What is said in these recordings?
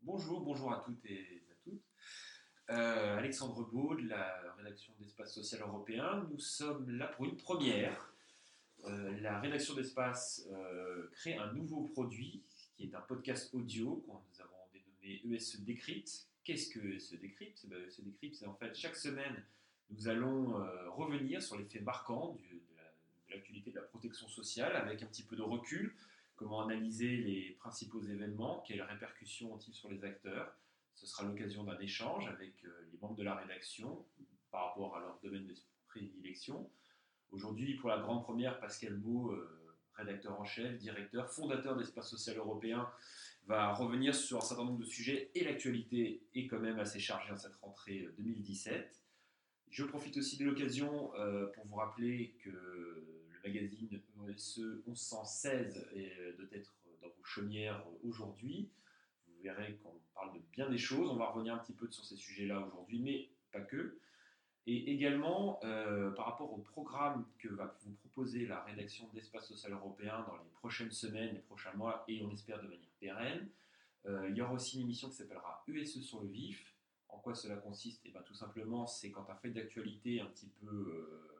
Bonjour, bonjour à toutes et à toutes. Euh, Alexandre Beau de la rédaction d'Espace Social Européen. Nous sommes là pour une première. Euh, la rédaction d'Espace euh, crée un nouveau produit qui est un podcast audio que nous avons dénommé ESE Décrypte. Qu'est-ce que ESE Décrypte? Ben, ESE Décrypte, c'est en fait chaque semaine, nous allons revenir sur les faits marquants du, l'actualité de la protection sociale avec un petit peu de recul comment analyser les principaux événements, quelles répercussions ont-ils sur les acteurs? Ce sera l'occasion d'un échange avec euh, les membres de la rédaction par rapport à leur domaine de prédilection. Aujourd'hui, pour la grande première, Pascal Beau, euh, rédacteur en chef, directeur, fondateur d'Espace Social Européen, va revenir sur un certain nombre de sujets et l'actualité est quand même assez chargée en cette rentrée 2017. Euh, Je profite aussi de l'occasion pour vous rappeler que magazine ESE 1116 est doit être dans vos chaumières aujourd'hui. Vous verrez qu'on parle de bien des choses. On va revenir un petit peu sur ces sujets-là aujourd'hui, mais pas que. Et également, euh, par rapport au programme que va vous proposer la rédaction d'Espace Social Européen dans les prochaines semaines, les prochains mois, et on espère de manière pérenne, euh, il y aura aussi une émission qui s'appellera ESE sur le vif. En quoi cela consiste? Et eh bien, Tout simplement, c'est quand un fait d'actualité un petit peu euh,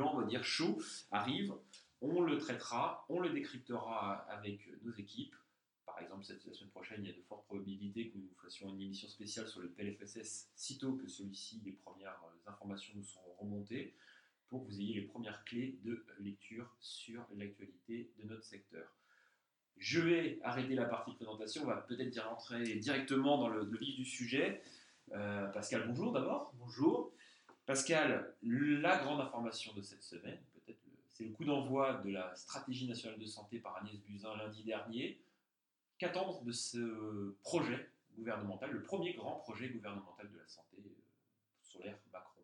on va dire chaud, arrive, on le traitera, on le décryptera avec nos équipes. Par exemple, cette, semaine prochaine, il y a de fortes probabilités que nous fassions une émission spéciale sur le PLFSS sitôt que celui-ci, les premières informations nous seront remontées, pour que vous ayez les premières clés de lecture sur l'actualité de notre secteur. Je vais arrêter la partie présentation, on va peut-être rentrer directement dans le, vif du sujet. Euh, Pascal, bonjour d'abord. Bonjour. Pascal, la grande information de cette semaine, peut-être, c'est le coup d'envoi de la stratégie nationale de santé par Agnès Buzyn lundi dernier. Qu'attendre de ce projet gouvernemental, le premier grand projet gouvernemental de la santé euh, sur l'ère Macron?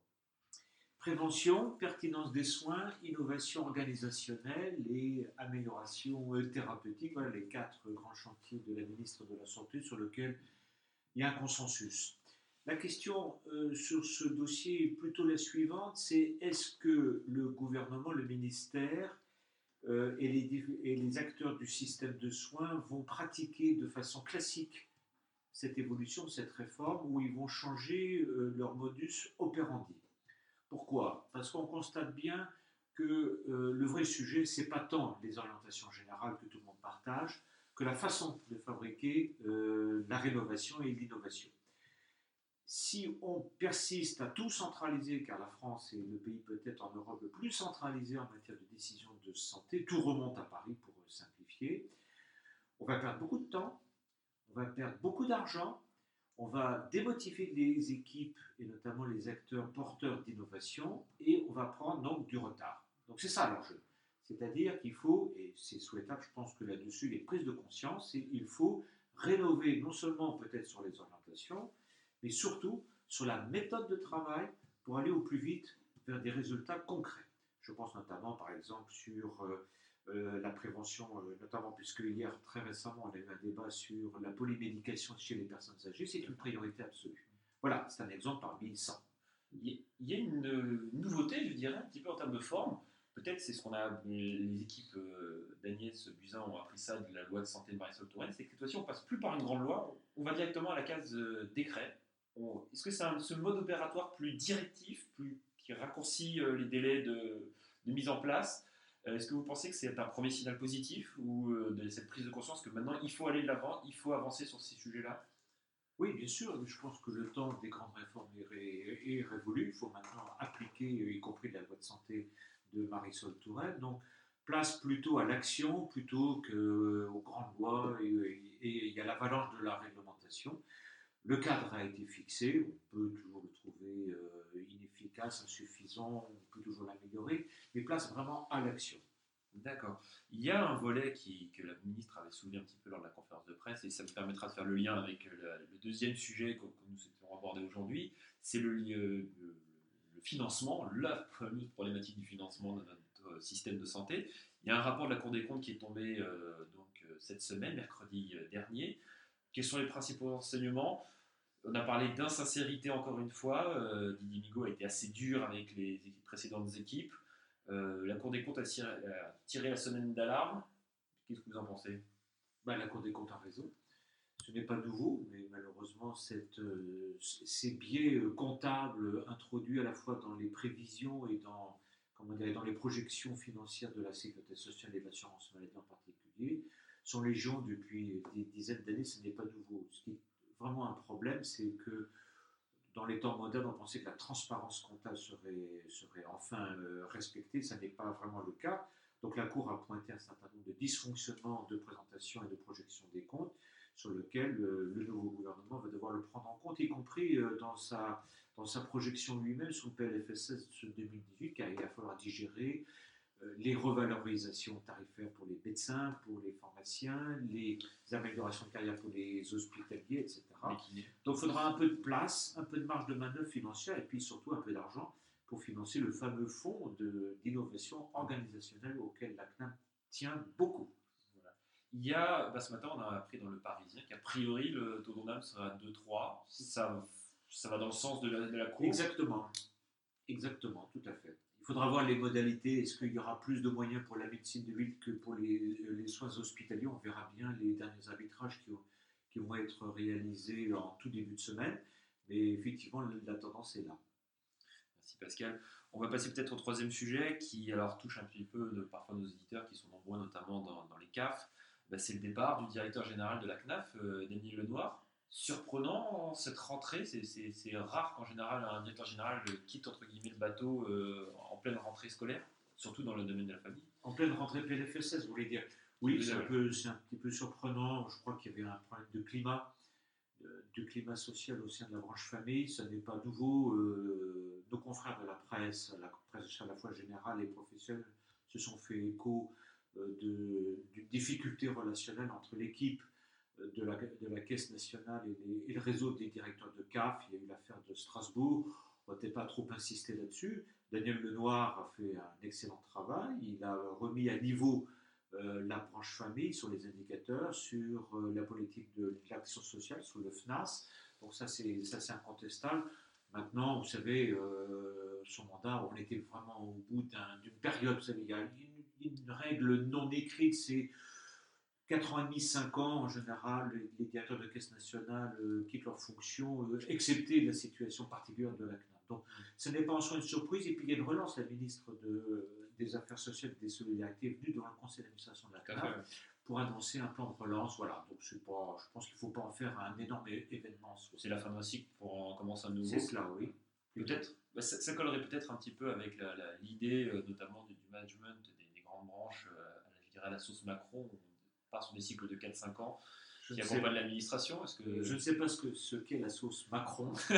Prévention, pertinence des soins, innovation organisationnelle et amélioration euh, thérapeutique. Voilà les quatre grands chantiers de la ministre de la Santé sur lesquels il y a un consensus. La question euh, sur ce dossier est plutôt la suivante, c'est est-ce que le gouvernement, le ministère euh, et, les, acteurs du système de soins vont pratiquer de façon classique cette évolution, cette réforme, ou ils vont changer euh, leur modus operandi? Pourquoi? Parce qu'on constate bien que le vrai sujet, c'est pas tant les orientations générales que tout le monde partage, que la façon de fabriquer la rénovation et l'innovation si on persiste à tout centraliser, car la France est le pays peut-être en Europe le plus centralisé en matière de décision de santé, tout remonte à Paris pour simplifier, on va perdre beaucoup de temps, on va perdre beaucoup d'argent, on va démotiver les équipes et notamment les acteurs porteurs d'innovation et on va prendre donc du retard. Donc c'est ça l'enjeu. C'est-à-dire qu'il faut, et c'est souhaitable, je pense que là-dessus il y a prise de conscience, il faut rénover non seulement peut-être sur les orientations, mais surtout sur la méthode de travail pour aller au plus vite vers des résultats concrets. Je pense notamment, par exemple, sur euh, euh, la prévention, euh, notamment puisque hier, très récemment, on a eu un débat sur la polymédication chez les personnes âgées, c'est une priorité absolue. Voilà, c'est un exemple parmi 100. Il y a une nouveauté, je dirais, un petit peu en termes de forme. Peut-être c'est ce qu'on a, les équipes d'Agnès Buzyn ont appris ça de la loi de santé de Marisol Touraine, c'est que cette fois-ci on passe plus par une grande loi, on va directement à la case décret est-ce que c'est ce mode opératoire plus directif, plus, qui raccourcit euh, les délais de, mise en place euh, Est-ce que vous pensez que c'est un premier signal positif ou euh, de cette prise de conscience que maintenant il faut aller de l'avant, il faut avancer sur ces sujets-là? Oui, bien sûr. Je pense que le temps des grandes réformes est, révolu. Il faut maintenant appliquer, y compris la loi de santé de Marisol Touraine. Donc, place plutôt à l'action plutôt qu'aux grandes lois et, y a l'avalanche de la réglementation. Le cadre a été fixé, on peut toujours le trouver euh, inefficace, insuffisant, on peut toujours l'améliorer, mais place vraiment à l'action. D'accord. Il y a un volet qui, que la ministre avait soulevé un petit peu lors de la conférence de presse, et ça me permettra de faire le lien avec euh, le, deuxième sujet que, nous souhaitons aborder aujourd'hui, c'est le, le, financement, la fameuse problématique du financement de notre euh, système de santé. Il y a un rapport de la Cour des comptes qui est tombé donc, cette semaine, mercredi dernier. Quels sont les principaux enseignements? On a parlé d'insincérité encore une fois. Euh, Didier Migaud a été assez dur avec les précédentes équipes. la Cour des comptes a tiré, la semaine d'alarme. Qu'est-ce que vous en pensez? Bah, La Cour des comptes a raison. Ce n'est pas nouveau, mais malheureusement, cette, ces biais comptables introduits à la fois dans les prévisions et dans, comment dire, dans les projections financières de la sécurité sociale et de l'assurance maladie en particulier sont légion depuis des dizaines d'années. Ce n'est pas nouveau. Vraiment un problème, c'est que dans les temps modernes, on pensait que la transparence comptable serait, enfin euh, respectée. Ça n'est pas vraiment le cas. Donc la Cour a pointé un certain nombre de dysfonctionnements de présentation et de projection des comptes sur lequel euh, le nouveau gouvernement va devoir le prendre en compte, y compris euh, dans, sa, dans sa projection lui-même sur le PLFSS 2018, car il va falloir digérer les revalorisations tarifaires pour les médecins, pour les pharmaciens, les améliorations de carrière pour les hospitaliers, etc. Donc il faudra un peu de place, un peu de marge de manœuvre financière et puis surtout un peu d'argent pour financer le fameux fonds d'innovation organisationnelle auquel la CNAM tient beaucoup. Il y a, bah, ce matin, on a appris dans le Parisien qu'a priori, le taux d'ondam sera 2-3. Ça, ça va dans le sens de la, de la Cour Exactement. Exactement, tout à fait. Il faudra voir les modalités. Est-ce qu'il y aura plus de moyens pour la médecine de ville que pour les, les soins hospitaliers? On verra bien les derniers arbitrages qui, vont être réalisés en tout début de semaine. Mais effectivement, la tendance est là. Merci Pascal. On va passer peut-être au troisième sujet qui alors touche un petit peu parfois nos éditeurs qui sont nombreux, notamment dans, dans les CAF. Bah, c'est le départ du directeur général de la CNAF, euh, Daniel Lenoir. Surprenant cette rentrée, c'est rare qu'en général un directeur général quitte entre guillemets le bateau euh, en pleine rentrée scolaire, surtout dans le domaine de la famille. En pleine rentrée PLFSS, vous voulez dire Oui, c'est un, petit peu surprenant. Je crois qu'il y avait un problème de climat, de, climat social au sein de la branche famille. Ça n'est pas nouveau. Euh, nos confrères de la presse, la presse à la fois générale et professionnelle, se sont fait écho d'une difficulté relationnelle entre l'équipe euh, de la, de la, Caisse nationale et, le réseau des directeurs de CAF. Il y a eu l'affaire de Strasbourg. On ne va pas trop insister là-dessus. Daniel Lenoir a fait un excellent travail. Il a remis à niveau euh, la branche famille sur les indicateurs, sur euh, la politique de l'action sociale, sur le FNAS. Donc ça, c'est incontestable. Maintenant, vous savez, son mandat, on était vraiment au bout d'une période. Vous il y a une règle non écrite, c'est 4 ans et demi, 5 ans, en général, les, directeurs de caisse nationale euh, quittent leur fonction, euh, excepté la situation particulière de la CNAM. Donc, ce n'est pas en soi une surprise. Et puis, il y a une relance. La ministre de, des Affaires sociales et des Solidarités est venue devant le conseil d'administration de la CNAM pour annoncer un plan de relance. Voilà. Donc, pas, je pense qu'il ne faut pas en faire un énorme événement. C'est la fin d'un cycle pour en commencer un nouveau. C'est cela, oui. Peut-être. Bah, ça, collerait peut-être un petit peu avec l'idée, euh, notamment du, management des, grandes branches à la, à la sauce Macron des cycles de 4-5 ans je qui accompagnent l'administration que... Je ne sais pas ce qu'est ce qu'est la sauce Macron. je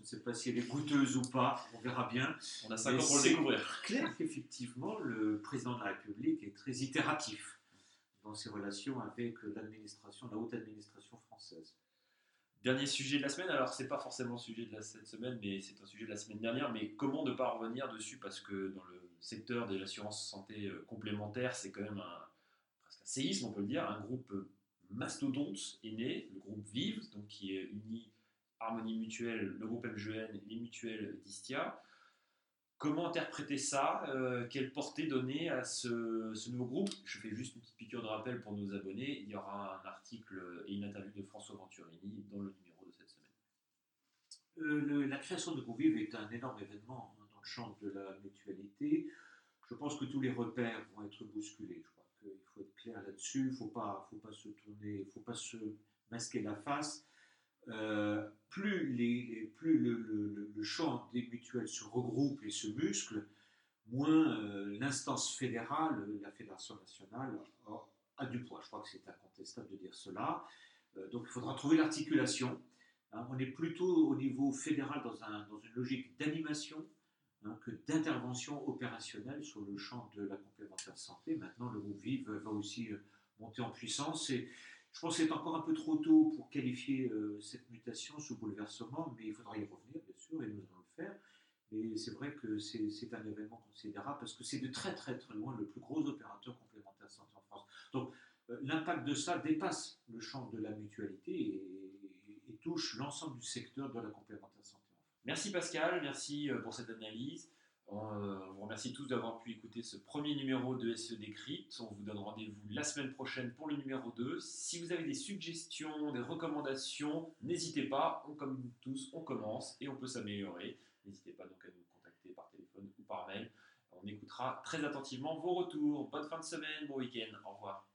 ne sais pas si elle est goûteuse ou pas. On verra bien. On a 5 ans pour le découvrir. clair qu'effectivement, le président de la République est très itératif dans ses relations avec l'administration, la haute administration française. Dernier sujet de la semaine, alors c'est pas forcément le sujet de la, cette semaine, mais c'est un sujet de la semaine dernière, mais comment ne pas revenir dessus? Parce que dans le secteur de l'assurance santé euh, complémentaire, c'est quand même un, séisme, on peut le dire, un groupe mastodonte est né, le groupe Vive, donc qui est uni Harmonie Mutuelle, le groupe MGN, les mutuelles d'Istia. Comment interpréter ça euh, Quelle portée donner à ce, nouveau groupe? Je fais juste une petite piqûre de rappel pour nos abonnés. Il y aura un article et une interview de François Venturini dans le numéro de cette semaine. Euh, la création de Groupe Vive est un énorme événement dans le champ de la mutualité. Je pense que tous les repères vont être bousculés faut être là-dessus, il ne faut pas, faut pas se tourner, faut pas se masquer la face. Euh, plus, les, plus le, le, champ des mutuelles se regroupe et se muscle, moins euh, l'instance fédérale, la Fédération nationale, a, du poids. Je crois que c'est incontestable de dire cela. Euh, donc il faudra trouver l'articulation. Hein. on est plutôt au niveau fédéral dans, un, dans une logique d'animation Hein, que d'intervention opérationnelle sur le champ de la complémentaire santé. Maintenant, le groupe VIV va aussi euh, monter en puissance. Et je pense que c'est encore un peu trop tôt pour qualifier euh, cette mutation, ce bouleversement, mais il faudra y revenir, bien sûr, et nous allons le faire. Mais c'est vrai que c'est un événement considérable parce que c'est de très très très loin le plus gros opérateur complémentaire santé en France. Donc euh, l'impact de ça dépasse le champ de la mutualité et, et touche l'ensemble du secteur de la complémentaire. Merci Pascal, merci euh, pour cette analyse. On vous remercie tous d'avoir pu écouter ce premier numéro de SE Décrypte. On vous donne rendez-vous la semaine prochaine pour le numéro 2. Si vous avez des suggestions, des recommandations, n'hésitez pas. On, comme tous, on commence et on peut s'améliorer. N'hésitez pas donc à nous contacter par téléphone ou par mail. On écoutera très attentivement vos retours. Bonne fin de semaine, bon week-end. Au revoir.